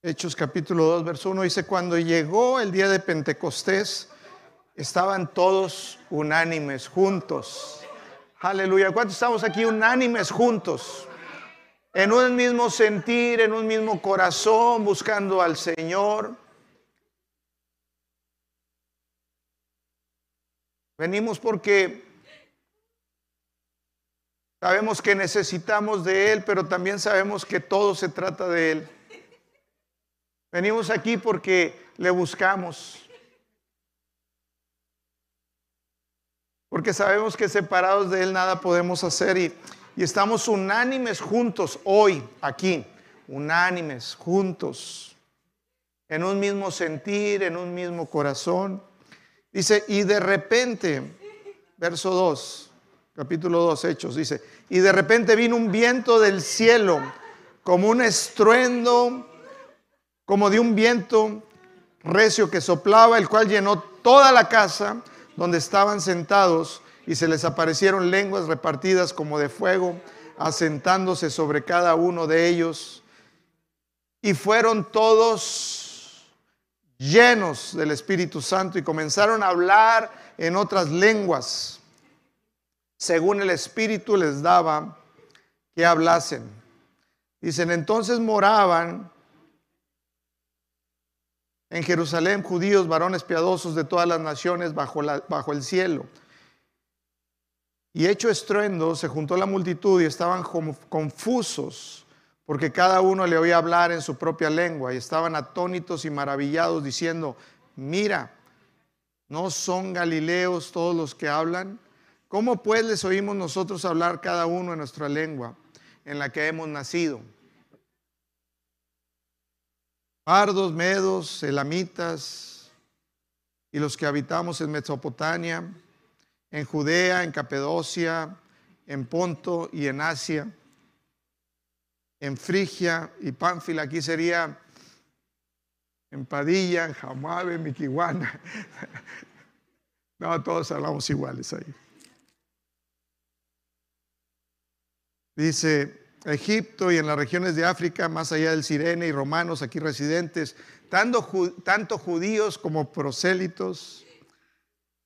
Hechos capítulo 2, verso 1 dice, cuando llegó el día de Pentecostés, estaban todos unánimes, juntos. Aleluya. ¿Cuántos estamos aquí unánimes juntos? En un mismo sentir, en un mismo corazón, buscando al Señor. Venimos porque sabemos que necesitamos de Él, pero también sabemos que todo se trata de Él. Venimos aquí porque le buscamos. Porque sabemos que separados de Él nada podemos hacer y, y estamos unánimes juntos hoy, aquí, unánimes, juntos, en un mismo sentir, en un mismo corazón. Dice, y de repente, verso 2, capítulo 2, Hechos, dice, y de repente vino un viento del cielo, como un estruendo, como de un viento recio que soplaba, el cual llenó toda la casa donde estaban sentados, y se les aparecieron lenguas repartidas como de fuego, asentándose sobre cada uno de ellos, y fueron todos llenos del Espíritu Santo y comenzaron a hablar en otras lenguas, según el Espíritu les daba que hablasen. Dicen, entonces moraban en Jerusalén judíos, varones piadosos de todas las naciones bajo, el cielo. Y hecho estruendo, se juntó la multitud y estaban confusos porque cada uno le oía hablar en su propia lengua y estaban atónitos y maravillados diciendo, mira, ¿no son galileos todos los que hablan? ¿Cómo pues les oímos nosotros hablar cada uno en nuestra lengua en la que hemos nacido? Pardos, medos, elamitas y los que habitamos en Mesopotamia, en Judea, en Capedocia, en Ponto y en Asia en Frigia y Pánfila, aquí sería en Padilla, en Jamabe, en Miquihuana. No, todos hablamos iguales ahí. Dice Egipto y en las regiones de África, más allá del Sirene y romanos aquí residentes, tanto, tanto judíos como prosélitos,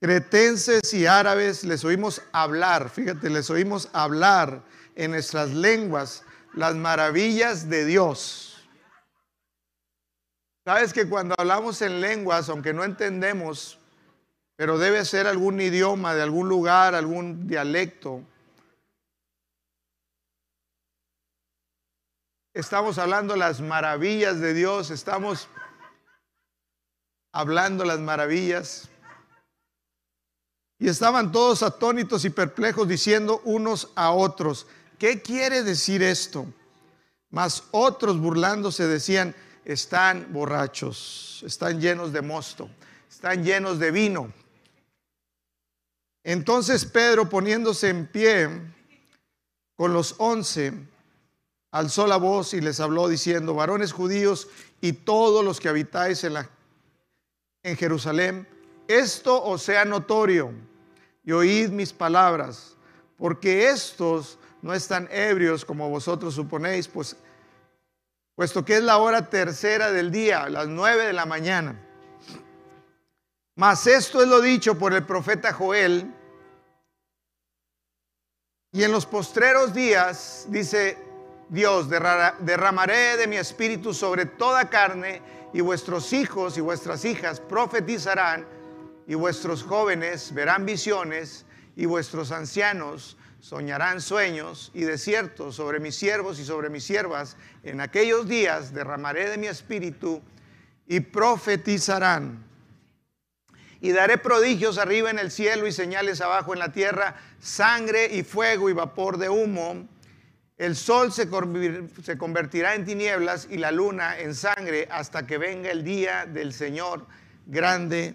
cretenses y árabes, les oímos hablar, fíjate, les oímos hablar en nuestras lenguas las maravillas de Dios. Sabes que cuando hablamos en lenguas, aunque no entendemos, pero debe ser algún idioma de algún lugar, algún dialecto, estamos hablando las maravillas de Dios, estamos hablando las maravillas. Y estaban todos atónitos y perplejos diciendo unos a otros, ¿qué quiere decir esto? Mas otros burlándose decían, están borrachos, están llenos de mosto, están llenos de vino. Entonces Pedro, poniéndose en pie con los once, alzó la voz y les habló diciendo, varones judíos y todos los que habitáis en, Jerusalén, esto os sea notorio y oíd mis palabras, porque estos no están ebrios como vosotros suponéis, pues puesto que es la hora tercera del día, las nueve de la mañana. Mas esto es lo dicho por el profeta Joel. Y en los postreros días, dice Dios, derramaré de mi espíritu sobre toda carne, y vuestros hijos y vuestras hijas profetizarán, y vuestros jóvenes verán visiones, y vuestros ancianos soñarán sueños y desiertos sobre mis siervos y sobre mis siervas. En aquellos días derramaré de mi espíritu y profetizarán. Y daré prodigios arriba en el cielo y señales abajo en la tierra, sangre y fuego y vapor de humo. El sol se convertirá en tinieblas y la luna en sangre hasta que venga el día del Señor grande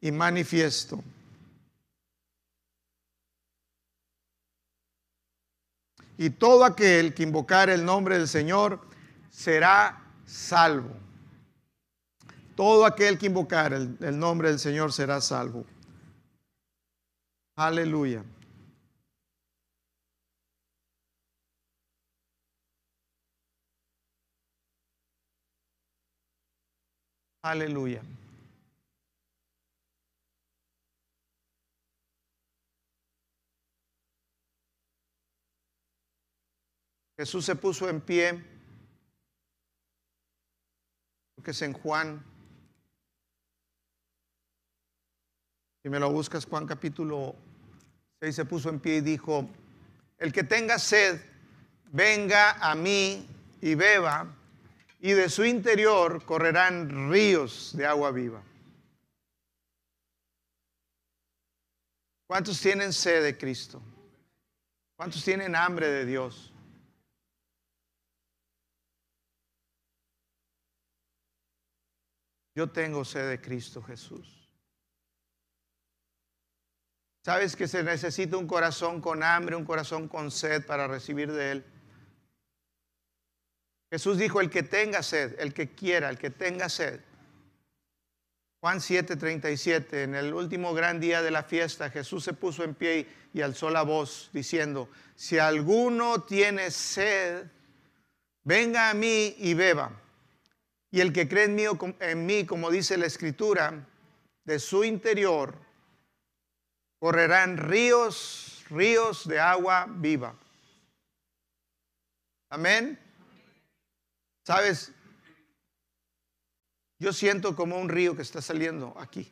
y manifiesto. y todo aquel que invocar el nombre del Señor será salvo. Todo aquel que invocar el, el nombre del Señor será salvo. Aleluya. Aleluya. Jesús se puso en pie, porque es en Juan. Si me lo buscas, Juan capítulo 6 se puso en pie y dijo, el que tenga sed, venga a mí y beba, y de su interior correrán ríos de agua viva. ¿Cuántos tienen sed de Cristo? ¿Cuántos tienen hambre de Dios? Yo tengo sed de Cristo Jesús. ¿Sabes que se necesita un corazón con hambre, un corazón con sed para recibir de Él? Jesús dijo, el que tenga sed, el que quiera, el que tenga sed. Juan 7:37, en el último gran día de la fiesta, Jesús se puso en pie y alzó la voz diciendo, si alguno tiene sed, venga a mí y beba. Y el que cree en mí, en mí, como dice la escritura, de su interior correrán ríos, ríos de agua viva. Amén. ¿Sabes? Yo siento como un río que está saliendo aquí.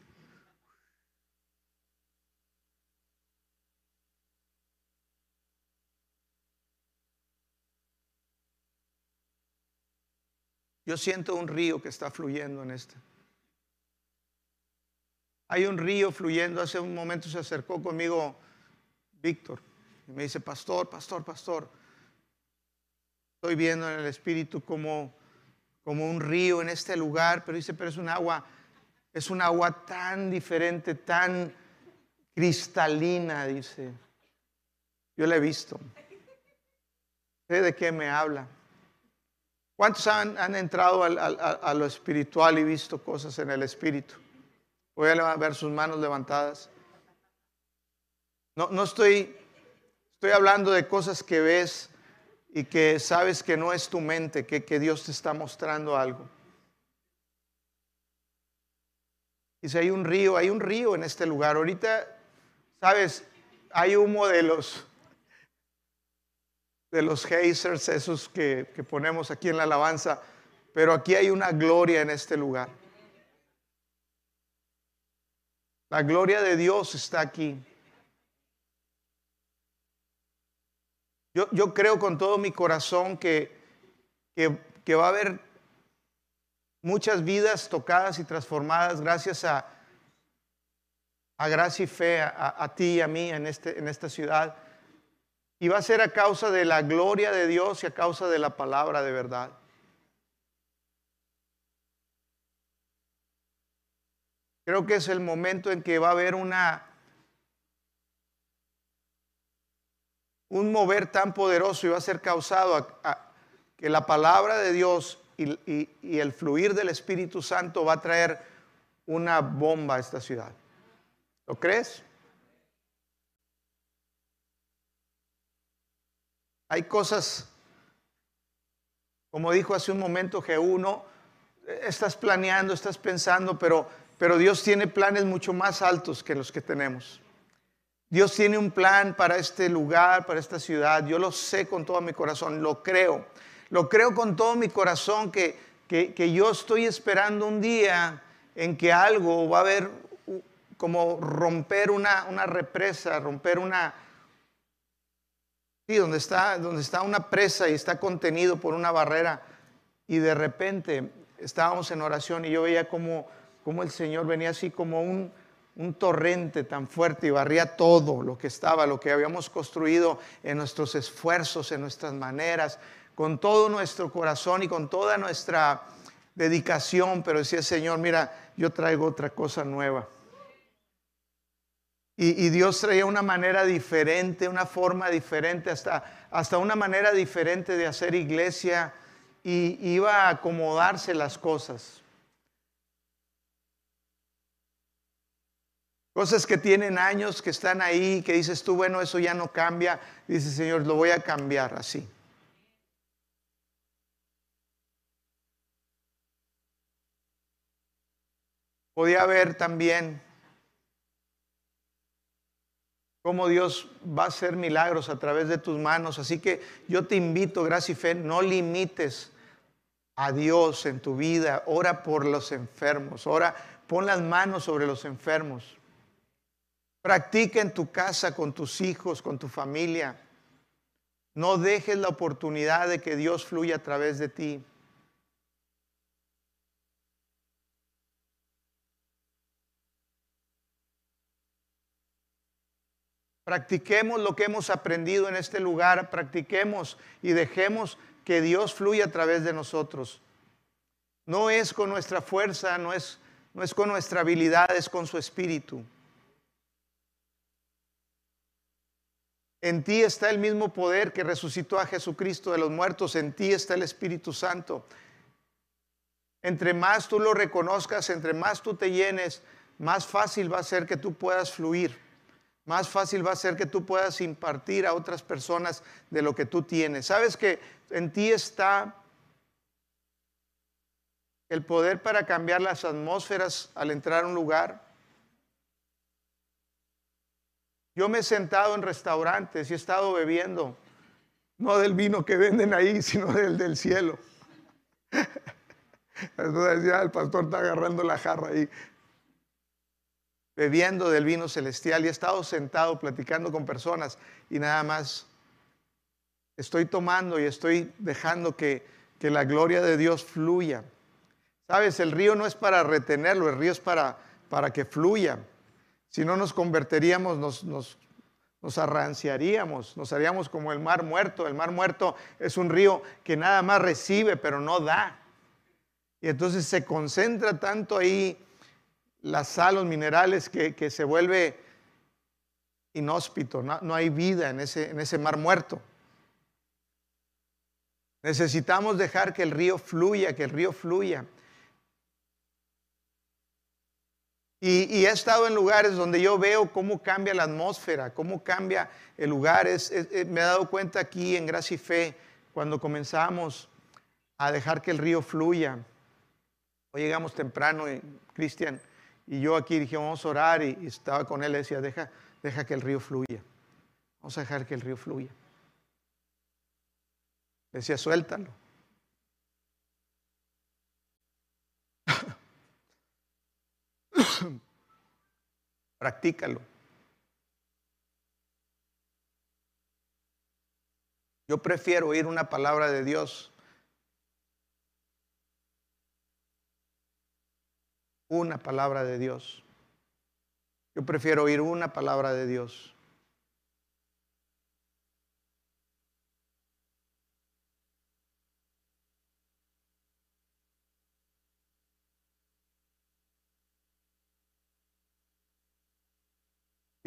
Yo siento un río que está fluyendo en este. Hay un río fluyendo. Hace un momento se acercó conmigo Víctor y me dice, pastor, pastor, pastor. Estoy viendo en el espíritu como, como un río en este lugar, pero dice, pero es un agua, es un agua tan diferente, tan cristalina, dice. Yo la he visto. Sé de qué me habla. ¿Cuántos han, entrado a lo espiritual y visto cosas en el espíritu? Voy a ver sus manos levantadas. No, no estoy, estoy hablando de cosas que ves y que sabes que no es tu mente, que, que Dios te está mostrando algo. Y si hay un río, hay un río en este lugar. Ahorita, sabes, hay humo de los de los hazers, esos que, ponemos aquí en la alabanza, pero aquí hay una gloria en este lugar. La gloria de Dios está aquí. Yo, creo con todo mi corazón que, que, va a haber muchas vidas tocadas y transformadas gracias a, a gracia y fe, a, a ti y a mí en, este, en esta ciudad. Y va a ser a causa de la gloria de Dios y a causa de la palabra de verdad. Creo que es el momento en que va a haber una un mover tan poderoso va a ser causado que la palabra de Dios y, el fluir del Espíritu Santo va a traer una bomba a esta ciudad. ¿Lo crees? Hay cosas, como dijo hace un momento G1, estás planeando, estás pensando, pero, pero Dios tiene planes mucho más altos que los que tenemos. Dios tiene un plan para este lugar, para esta ciudad. Yo lo sé con todo mi corazón, lo creo. Lo creo con todo mi corazón que, que, yo estoy esperando un día en que algo va a haber como romper una, una represa, romper una, donde está, donde está una presa y está contenido por una barrera. Y de repente estábamos en oración y yo veía como, como el Señor venía así como un, un torrente tan fuerte y barría todo lo que estaba, lo que habíamos construido en nuestros esfuerzos, en nuestras maneras, con todo nuestro corazón y con toda nuestra dedicación. Pero decía, Señor, mira, yo traigo otra cosa nueva. Y, Dios traía una manera diferente, una forma diferente, hasta, hasta una manera diferente de hacer iglesia y iba a acomodarse las cosas. Cosas que tienen años, que están ahí, que dices tú, bueno, eso ya no cambia. Dice Señor, lo voy a cambiar así. Podía ver también cómo Dios va a hacer milagros a través de tus manos. Así que yo te invito, gracia y fe, no limites a Dios en tu vida. Ora por los enfermos. Ora, pon las manos sobre los enfermos. Practica en tu casa, con tus hijos, con tu familia. No dejes la oportunidad de que Dios fluya a través de ti. Practiquemos lo que hemos aprendido en este lugar, practiquemos y dejemos que Dios fluya a través de nosotros. No es con nuestra fuerza, no es, no es con nuestra habilidad, es con su espíritu. En ti está el mismo poder que resucitó a Jesucristo de los muertos, en ti está el Espíritu Santo. Entre más tú lo reconozcas, entre más tú te llenes, más fácil va a ser que tú puedas fluir más fácil va a ser que tú puedas impartir a otras personas de lo que tú tienes. Sabes que en ti está el poder para cambiar las atmósferas al entrar a un lugar. Yo me he sentado en restaurantes y he estado bebiendo, no del vino que venden ahí, sino del del cielo. Entonces decía, el pastor está agarrando la jarra ahí bebiendo del vino celestial y he estado sentado platicando con personas y nada más estoy tomando y estoy dejando que, la gloria de Dios fluya. Sabes, el río no es para retenerlo, el río es para, para que fluya. Si no nos convertiríamos, nos, arranciaríamos, nos haríamos como el mar muerto. El mar muerto es un río que nada más recibe, pero no da. Y entonces se concentra tanto ahí la sal, los minerales, que, se vuelve inhóspito, no, hay vida en ese mar muerto. Necesitamos dejar que el río fluya, que el río fluya. Y, he estado en lugares donde yo veo cómo cambia la atmósfera, cómo cambia el lugar. me he dado cuenta aquí en Gracia y Fe, cuando comenzamos a dejar que el río fluya. Hoy llegamos temprano, Cristian, y yo aquí dije, vamos a orar y, estaba con él, decía, deja, deja que el río fluya. Vamos a dejar que el río fluya. Decía, suéltalo. Practícalo. Yo prefiero oír una palabra de Dios una palabra de Dios. Yo prefiero oír una palabra de Dios.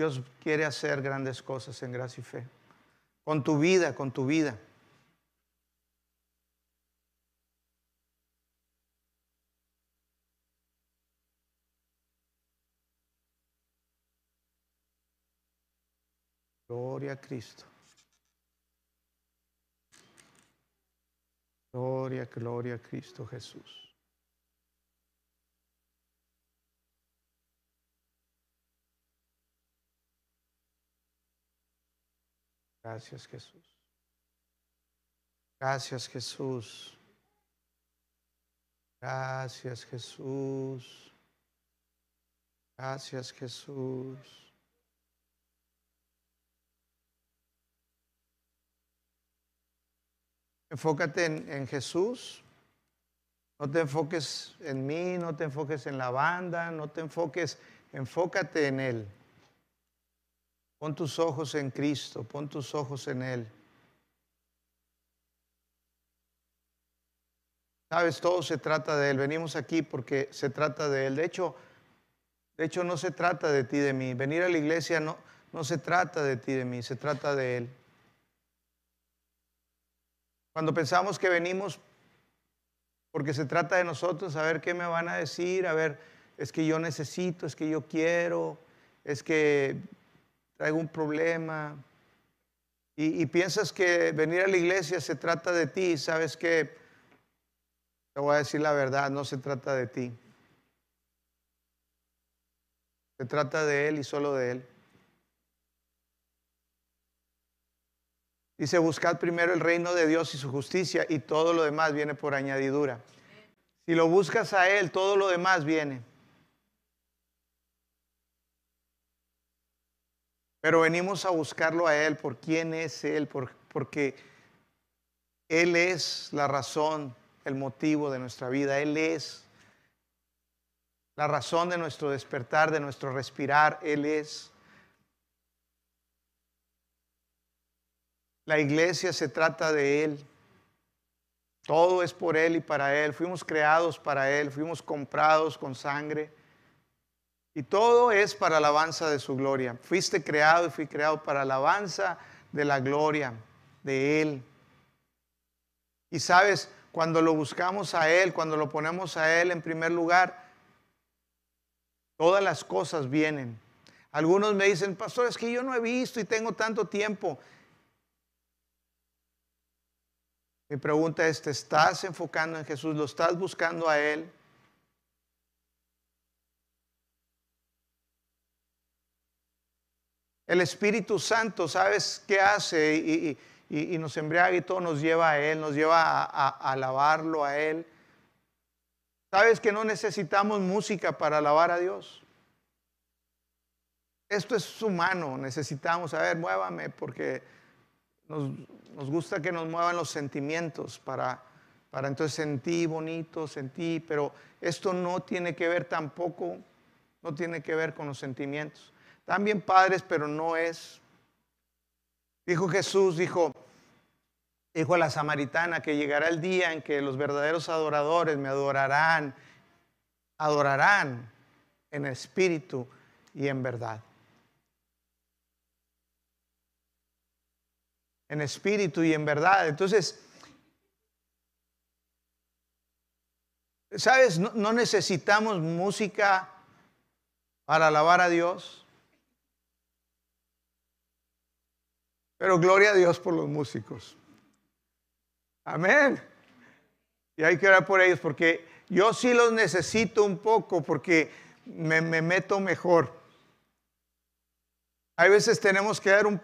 Dios quiere hacer grandes cosas en gracia y fe. Con tu vida, con tu vida. Gloria a Cristo. Gloria, gloria a Cristo Jesús. Gracias Jesús. Gracias Jesús. Gracias Jesús. Gracias Jesús. Enfócate en, Jesús. No te enfoques en mí, no te enfoques en la banda, no te enfoques, enfócate en Él. Pon tus ojos en Cristo, pon tus ojos en Él. Sabes, todo se trata de Él. Venimos aquí porque se trata de Él. De hecho, de hecho no se trata de ti, de mí. Venir a la iglesia no, no se trata de ti, de mí, se trata de Él. Cuando pensamos que venimos porque se trata de nosotros, a ver qué me van a decir, a ver, es que yo necesito, es que yo quiero, es que traigo un problema. Y, piensas que venir a la iglesia se trata de ti, sabes que te voy a decir la verdad, no se trata de ti. Se trata de Él y solo de Él. Dice, buscad primero el reino de Dios y su justicia y todo lo demás viene por añadidura. Si lo buscas a Él, todo lo demás viene. Pero venimos a buscarlo a Él por quién es Él, porque Él es la razón, el motivo de nuestra vida. Él es la razón de nuestro despertar, de nuestro respirar. Él es. La iglesia se trata de Él. Todo es por Él y para Él. Fuimos creados para Él, fuimos comprados con sangre. Y todo es para alabanza de su gloria. Fuiste creado y fui creado para alabanza de la gloria de Él. Y sabes, cuando lo buscamos a Él, cuando lo ponemos a Él en primer lugar, todas las cosas vienen. Algunos me dicen, pastor, es que yo no he visto y tengo tanto tiempo. Mi pregunta es, ¿te estás enfocando en Jesús? ¿Lo estás buscando a Él? El Espíritu Santo, ¿sabes qué hace? Y, nos embriaga y todo nos lleva a Él, nos lleva a, alabarlo a Él. ¿Sabes que no necesitamos música para alabar a Dios? Esto es humano, necesitamos, a ver, muévame, porque nos, nos gusta que nos muevan los sentimientos para, para entonces sentir bonito, sentir, pero esto no tiene que ver tampoco, no tiene que ver con los sentimientos. También padres, pero no es. Dijo Jesús, dijo, dijo a la samaritana que llegará el día en que los verdaderos adoradores me adorarán, adorarán en espíritu y en verdad. En espíritu y en verdad. Entonces, ¿sabes? No, no necesitamos música para alabar a Dios. Pero gloria a Dios por los músicos. Amén. Y hay que orar por ellos porque yo sí los necesito un poco porque me, meto mejor. Hay veces tenemos que dar un,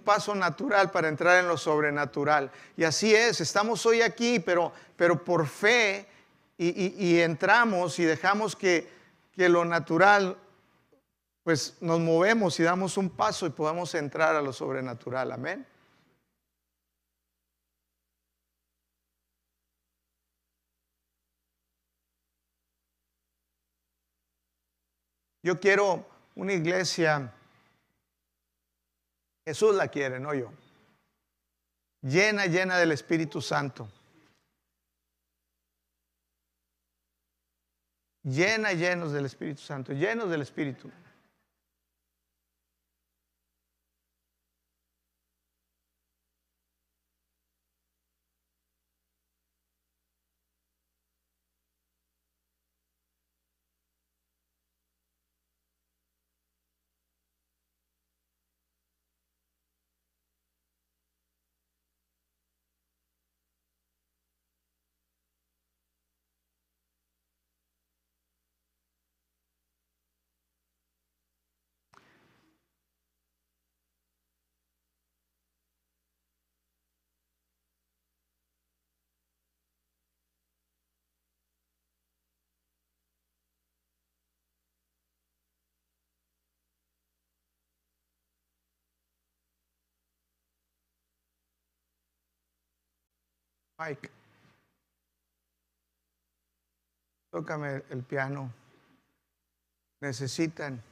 paso natural para entrar en lo sobrenatural. Y así es, estamos hoy aquí, pero, pero por fe y, entramos y dejamos que, que lo natural pues nos movemos y damos un paso y podemos entrar a lo sobrenatural. Amén. Yo quiero una iglesia, Jesús la quiere, no yo, llena, llena del Espíritu Santo. Llena, llenos del Espíritu Santo, llenos del Espíritu. Mike, tócame el piano. Necesitan.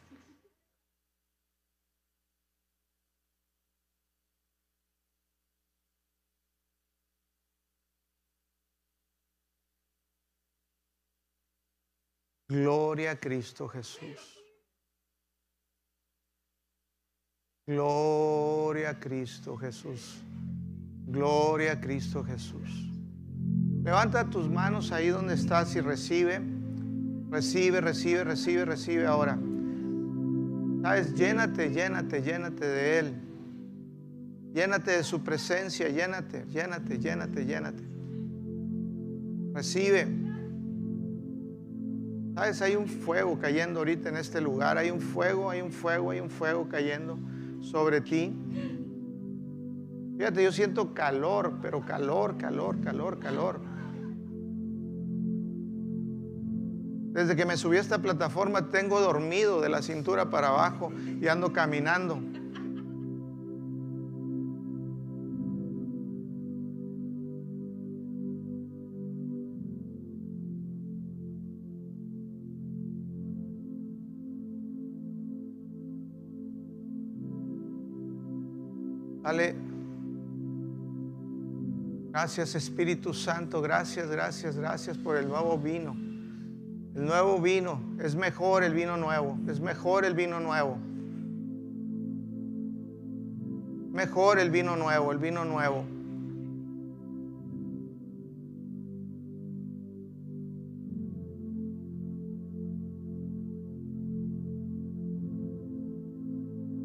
Gloria a Cristo Jesús. Gloria a Cristo Jesús. Gloria a Cristo Jesús. Levanta tus manos ahí donde estás y recibe. Recibe, recibe, recibe, recibe ahora. Sabes, llénate, llénate, llénate de Él. Llénate de su presencia, llénate, llénate, llénate, llénate. Recibe. Sabes, hay un fuego cayendo ahorita en este lugar. Hay un fuego, hay un fuego, hay un fuego cayendo sobre ti. Fíjate, yo siento calor, pero calor, calor, calor, calor. Desde que me subí a esta plataforma tengo dormido de la cintura para abajo y ando caminando. Dale. Gracias Espíritu Santo, gracias, gracias, gracias por el nuevo vino. El nuevo vino, es mejor el vino nuevo, es mejor el vino nuevo. Mejor el vino nuevo, el vino nuevo.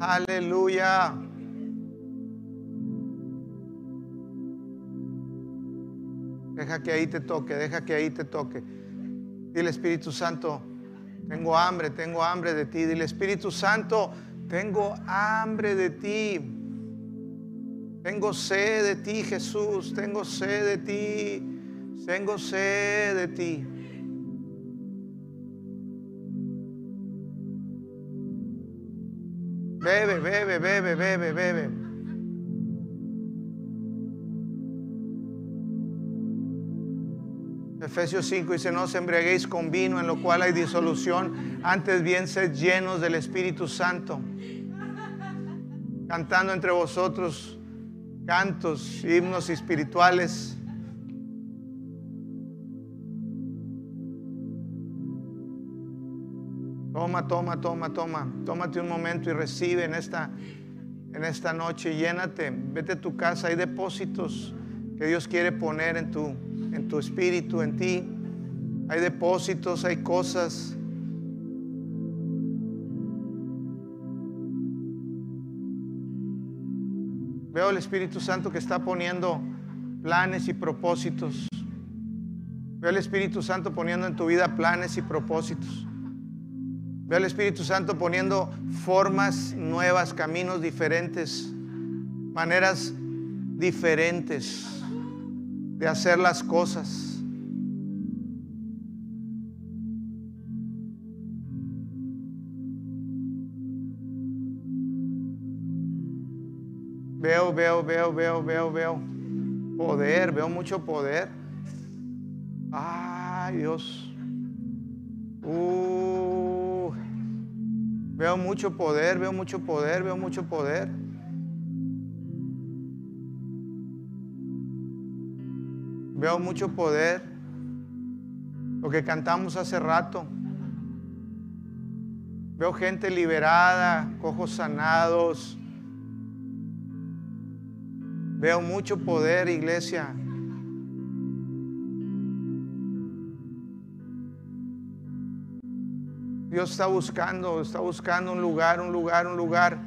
Aleluya. Deja que ahí te toque, deja que ahí te toque. Dile Espíritu Santo, tengo hambre, tengo hambre de ti. Dile Espíritu Santo, tengo hambre de ti. Tengo sed de ti, Jesús. Tengo sed de ti. Tengo sed de ti. Bebe, bebe, bebe, bebe, bebe. Efesios 5 dice, no os embriaguéis con vino en lo cual hay disolución, antes bien sed llenos del Espíritu Santo, cantando entre vosotros cantos, himnos espirituales. Toma, toma, toma, toma. Tómate un momento y recibe en esta, en esta noche. Llénate. Vete a tu casa. Hay depósitos que Dios quiere poner en tu, en tu espíritu, en ti. Hay depósitos, hay cosas. Veo el Espíritu Santo que está poniendo planes y propósitos. Veo el Espíritu Santo poniendo en tu vida planes y propósitos. Veo el Espíritu Santo poniendo formas nuevas, caminos diferentes, maneras diferentes de hacer las cosas. Veo, veo, veo, veo, veo, veo. Poder, veo mucho poder. Ay, Dios. Uh, veo mucho poder, veo mucho poder, veo mucho poder. Veo mucho poder. Lo que cantamos hace rato. Veo gente liberada, cojos sanados. Veo mucho poder, iglesia. Dios está buscando, está buscando un lugar, un lugar, un lugar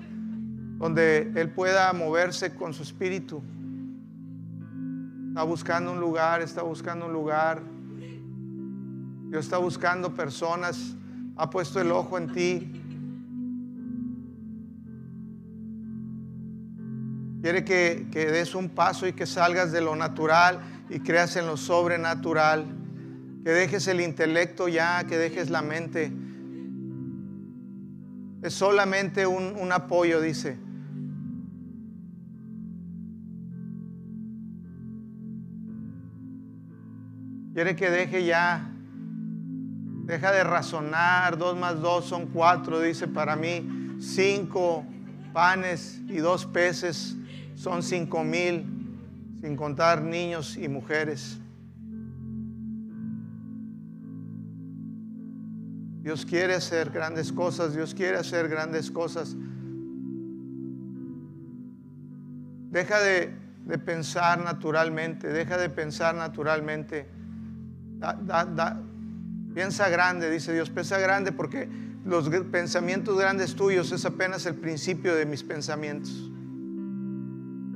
donde Él pueda moverse con su espíritu. Está buscando un lugar, está buscando un lugar. Dios está buscando personas, ha puesto el ojo en ti. Quiere que, que des un paso y que salgas de lo natural y creas en lo sobrenatural. Que dejes el intelecto ya, que dejes la mente. Es solamente un, un apoyo, dice. Quiere que deje ya. Deja de razonar. Dos más dos son cuatro, dice para mí. Cinco panes y dos peces son cinco mil, sin contar niños y mujeres. Dios quiere hacer grandes cosas, Dios quiere hacer grandes cosas. Deja de, de pensar naturalmente, deja de pensar naturalmente piensa grande, dice Dios, piensa grande porque los pensamientos grandes tuyos es apenas el principio de mis pensamientos.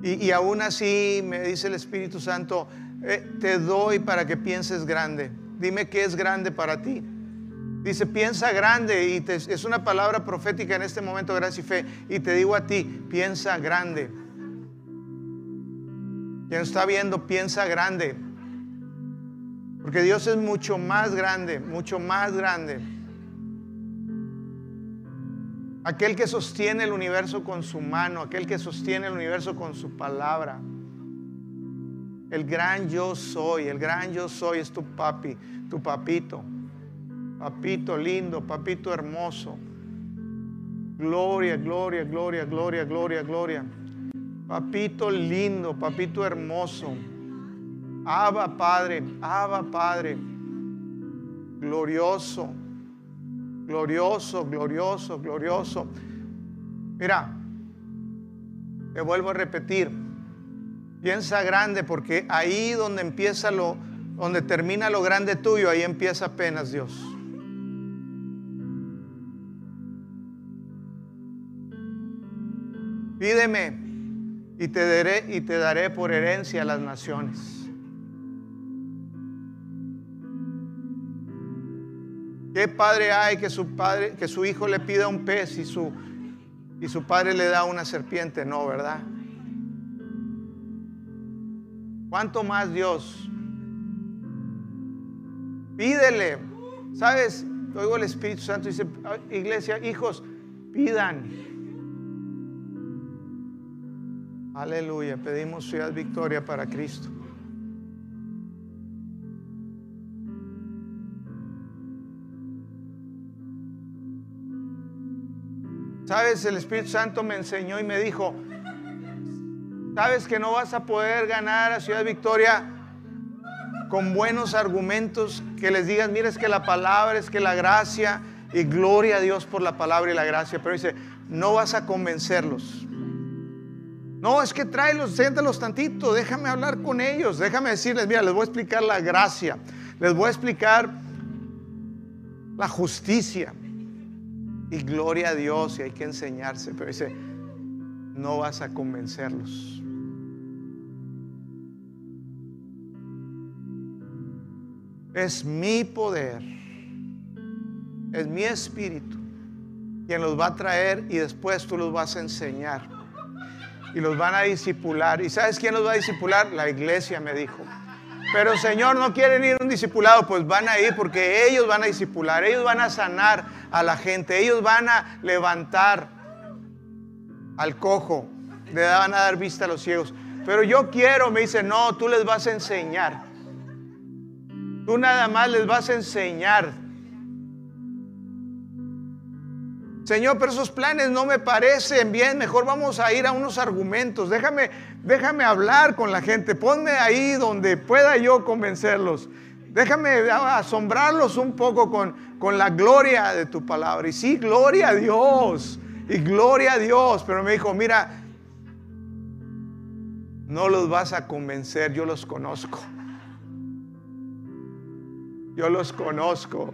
Y, aún así me dice el Espíritu Santo, eh, te doy para que pienses grande. Dime qué es grande para ti. Dice, piensa grande y es una palabra profética en este momento, gracia y fe. Y te digo a ti, piensa grande. Quien está viendo, piensa grande. Porque Dios es mucho más grande, mucho más grande. Aquel que sostiene el universo con su mano, aquel que sostiene el universo con su palabra. El gran yo soy, el gran yo soy es tu papi, tu papito. Papito lindo, papito hermoso. Gloria, gloria, gloria, gloria, gloria, gloria. Papito lindo, papito hermoso. Abba Padre, Abba Padre. Glorioso, glorioso, glorioso, glorioso. Mira, te vuelvo a repetir. Piensa grande porque ahí donde empieza lo, donde termina lo grande tuyo, ahí empieza apenas Dios. Pídeme y te daré y te daré por herencia a las naciones. ¿Qué padre hay que su padre que su hijo le pida un pez y su y su padre le da una serpiente? No, ¿verdad? ¿Cuánto más Dios? Pídele. ¿Sabes? Oigo el Espíritu Santo dice, iglesia, hijos, pidan. Aleluya, pedimos ciudad victoria para Cristo. Sabes, el Espíritu Santo me enseñó y me dijo, sabes que no vas a poder ganar a Ciudad Victoria con buenos argumentos que les digas, mira, es que la palabra, es que la gracia y gloria a Dios por la palabra y la gracia. Pero dice, no vas a convencerlos. No, es que tráelos, siéntalos tantito, déjame hablar con ellos, déjame decirles, mira, les voy a explicar la gracia, les voy a explicar la justicia y gloria a Dios y hay que enseñarse, pero dice, no vas a convencerlos. Es mi poder, es mi espíritu quien los va a traer y después tú los vas a enseñar y los van a disipular. ¿Y sabes quién los va a disipular? La iglesia me dijo. Pero Señor, no quieren ir un discipulado, pues van a ir porque ellos van a disipular, ellos van a sanar a la gente, ellos van a levantar al cojo, le van a dar vista a los ciegos. Pero yo quiero, me dice, no, tú les vas a enseñar. Tú nada más les vas a enseñar Señor, pero esos planes no me parecen bien, mejor vamos a ir a unos argumentos. Déjame, déjame hablar con la gente, ponme ahí donde pueda yo convencerlos. Déjame asombrarlos un poco con, con la gloria de tu palabra. Y sí, gloria a Dios, y gloria a Dios. Pero me dijo, mira, no los vas a convencer, yo los conozco. Yo los conozco.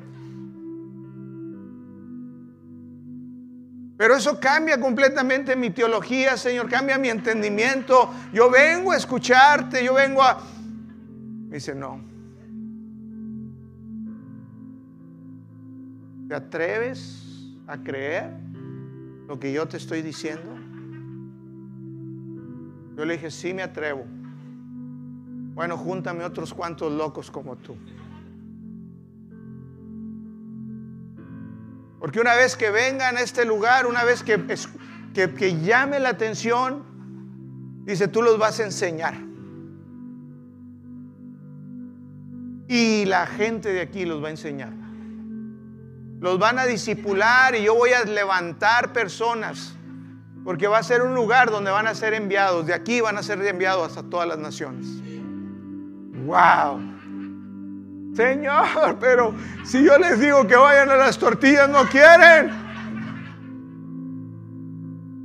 Pero eso cambia completamente mi teología, Señor, cambia mi entendimiento. Yo vengo a escucharte, yo vengo a... Me dice, no. ¿Te atreves a creer lo que yo te estoy diciendo? Yo le dije, sí me atrevo. Bueno, júntame otros cuantos locos como tú. Porque una vez que vengan a este lugar, una vez que, que, llame la atención, dice, tú los vas a enseñar. Y la gente de aquí los va a enseñar. Los van a disipular y yo voy a levantar personas. Porque va a ser un lugar donde van a ser enviados. De aquí van a ser enviados hasta todas las naciones. ¡Wow! Señor, pero si yo les digo que vayan a las tortillas, no quieren.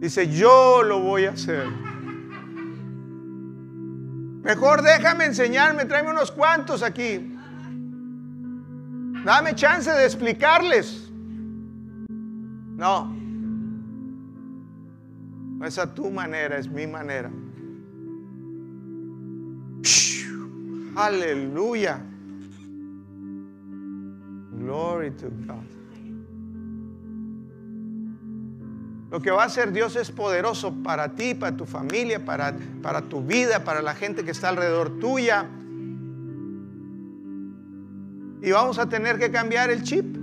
Dice, yo lo voy a hacer. Mejor déjame enseñarme, tráeme unos cuantos aquí. Dame chance de explicarles. No. No es a tu manera, es mi manera. Aleluya. Glory to God. Lo que va a hacer Dios es poderoso para ti, para tu familia, para, para tu vida, para la gente que está alrededor tuya. Y vamos a tener que cambiar el chip.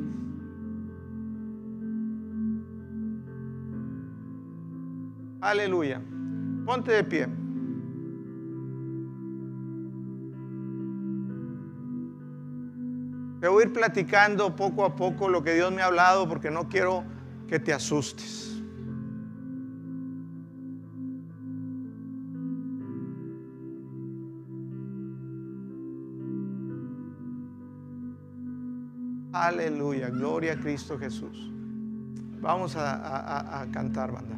Aleluya. Ponte de pie. Te voy a ir platicando poco a poco lo que Dios me ha hablado porque no quiero que te asustes. Aleluya, gloria a Cristo Jesús. Vamos a, cantar, banda.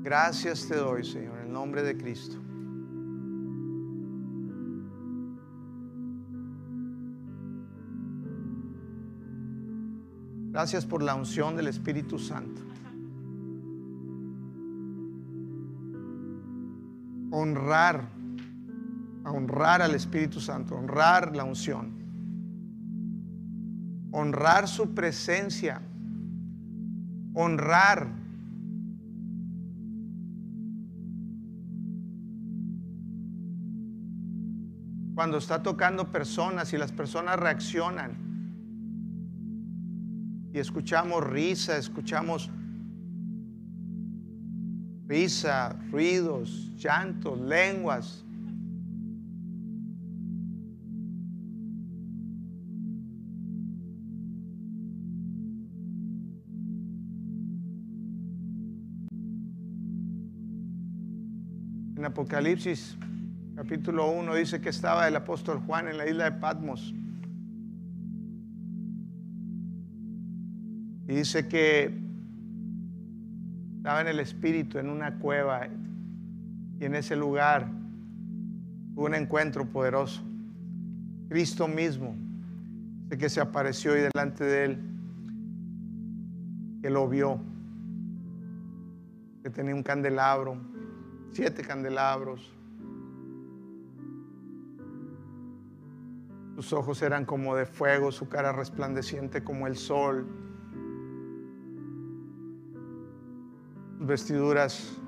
Gracias te doy, Señor, en el nombre de Cristo. Gracias por la unción del Espíritu Santo. Honrar, honrar al Espíritu Santo, honrar la unción, honrar su presencia, honrar cuando está tocando personas y las personas reaccionan. Y escuchamos risa, escuchamos risa, ruidos, llantos, lenguas. En Apocalipsis capítulo 1 dice que estaba el apóstol Juan en la isla de Patmos. Y dice que estaba en el Espíritu, en una cueva, y en ese lugar hubo un encuentro poderoso. Cristo mismo, de que se apareció y delante de él, que lo vio, que tenía un candelabro, siete candelabros, Sus ojos eran como de fuego, su cara resplandeciente como el sol. Vestiduras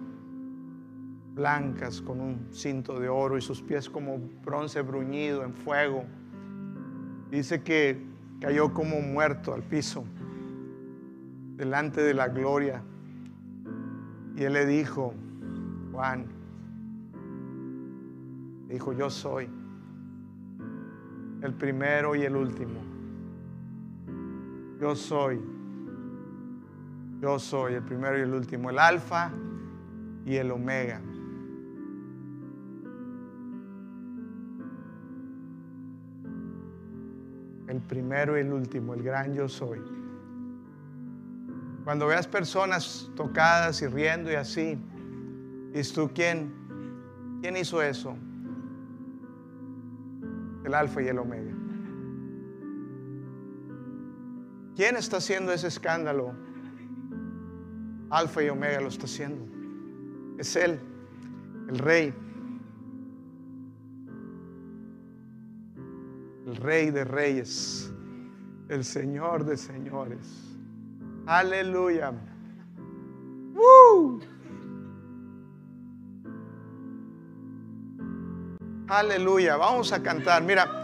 blancas con un cinto de oro y sus pies como bronce bruñido en fuego. Dice que cayó como muerto al piso delante de la gloria. Y él le dijo, Juan, dijo, yo soy el primero y el último. Yo soy, yo soy el primero y el último, el alfa y el omega. El primero y el último, el gran yo soy. Cuando veas personas tocadas y riendo y así, ¿y tú quién? ¿Quién hizo eso? el alfa y el omega. ¿Quién está haciendo ese escándalo? Alfa y omega lo está haciendo. Es Él, el rey. El rey de reyes. El Señor de señores. Aleluya. Aleluya. Vamos a cantar. Mira,